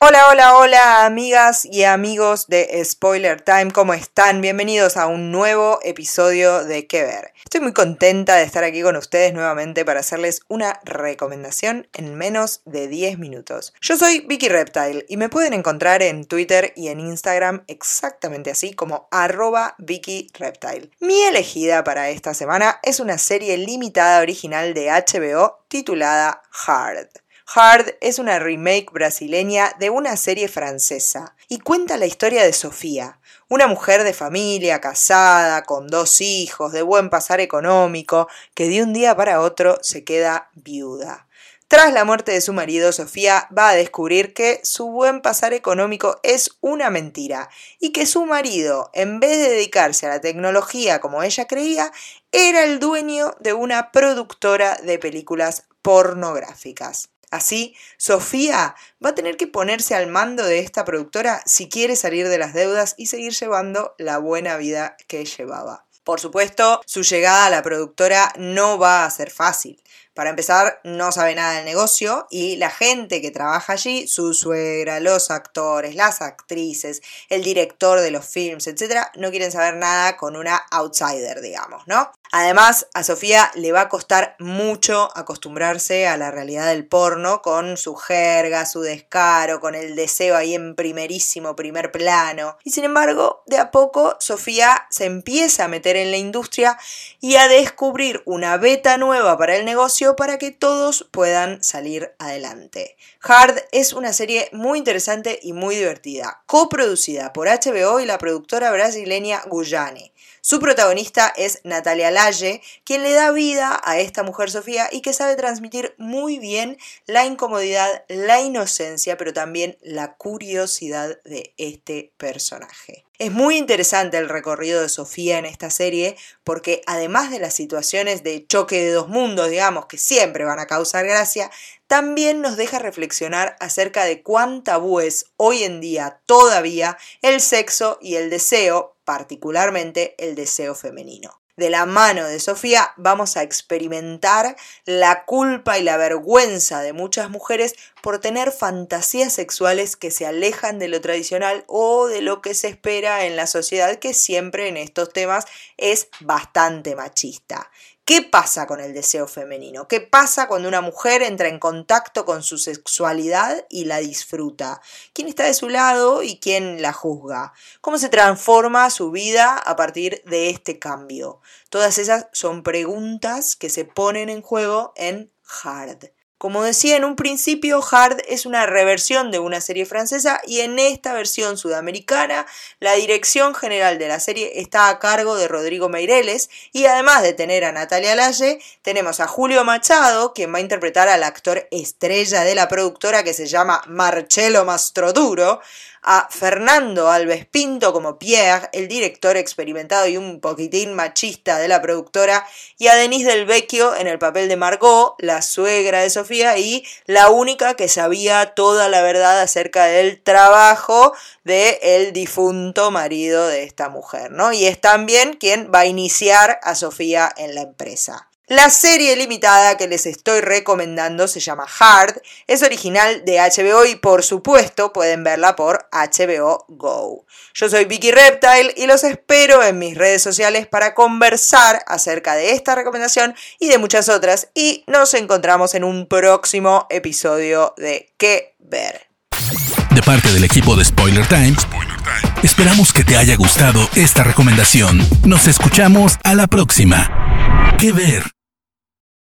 Hola, hola, hola, amigas y amigos de Spoiler Time, ¿cómo están? Bienvenidos a un nuevo episodio de ¿Qué ver? Estoy muy contenta de estar aquí con ustedes nuevamente para hacerles una recomendación en menos de 10 minutos. Yo soy Vicky Reptile y me pueden encontrar en Twitter y en Instagram exactamente así como arroba Vicky Reptile. Mi elegida para esta semana es una serie limitada original de HBO titulada Hard. Hard es una remake brasileña de una serie francesa y cuenta la historia de Sofía, una mujer de familia, casada, con dos hijos, de buen pasar económico, que de un día para otro se queda viuda. Tras la muerte de su marido, Sofía va a descubrir que su buen pasar económico es una mentira y que su marido, en vez de dedicarse a la tecnología como ella creía, era el dueño de una productora de películas pornográficas. Así, Sofía va a tener que ponerse al mando de esta productora si quiere salir de las deudas y seguir llevando la buena vida que llevaba. Por supuesto, su llegada a la productora no va a ser fácil. Para empezar, no sabe nada del negocio y la gente que trabaja allí, su suegra, los actores, las actrices, el director de los films, etc., no quieren saber nada con una outsider, digamos, ¿no? Además, a Sofía le va a costar mucho acostumbrarse a la realidad del porno con su jerga, su descaro, con el deseo ahí en primerísimo primer plano. Y sin embargo, de a poco Sofía se empieza a meter en la industria y a descubrir una beta nueva para el negocio para que todos puedan salir adelante. Hard es una serie muy interesante y muy divertida, coproducida por HBO y la productora brasileña Guyane. Su protagonista es Natalia Lalle, quien le da vida a esta mujer Sofía y que sabe transmitir muy bien la incomodidad, la inocencia, pero también la curiosidad de este personaje. Es muy interesante el recorrido de Sofía en esta serie porque además de las situaciones de choque de dos mundos, digamos, que siempre van a causar gracia, también nos deja reflexionar acerca de cuán tabú es hoy en día todavía el sexo y el deseo, particularmente el deseo femenino. De la mano de Sofía vamos a experimentar la culpa y la vergüenza de muchas mujeres por tener fantasías sexuales que se alejan de lo tradicional o de lo que se espera en la sociedad que siempre en estos temas es bastante machista. ¿Qué pasa con el deseo femenino? ¿Qué pasa cuando una mujer entra en contacto con su sexualidad y la disfruta? ¿Quién está de su lado y quién la juzga? ¿Cómo se transforma su vida a partir de este cambio? Todas esas son preguntas que se ponen en juego en Hard. Como decía en un principio, Hard es una reversión de una serie francesa y en esta versión sudamericana la dirección general de la serie está a cargo de Rodrigo Meireles y además de tener a Natalia Lalle, tenemos a Julio Machado, quien va a interpretar al actor estrella de la productora que se llama Marcello Mastroduro, a Fernando Alves Pinto como Pierre, el director experimentado y un poquitín machista de la productora, y a Denise Del Vecchio en el papel de Margot, la suegra de Sofía y la única que sabía toda la verdad acerca del trabajo de el difunto marido de esta mujer, ¿no? Y es también quien va a iniciar a Sofía en la empresa. La serie limitada que les estoy recomendando se llama Hard, es original de HBO y por supuesto pueden verla por HBO Go. Yo soy Vicky Reptile y los espero en mis redes sociales para conversar acerca de esta recomendación y de muchas otras y nos encontramos en un próximo episodio de ¿Qué ver? De parte del equipo de Spoiler Times, esperamos que te haya gustado esta recomendación. Nos escuchamos a la próxima. ¿Qué ver?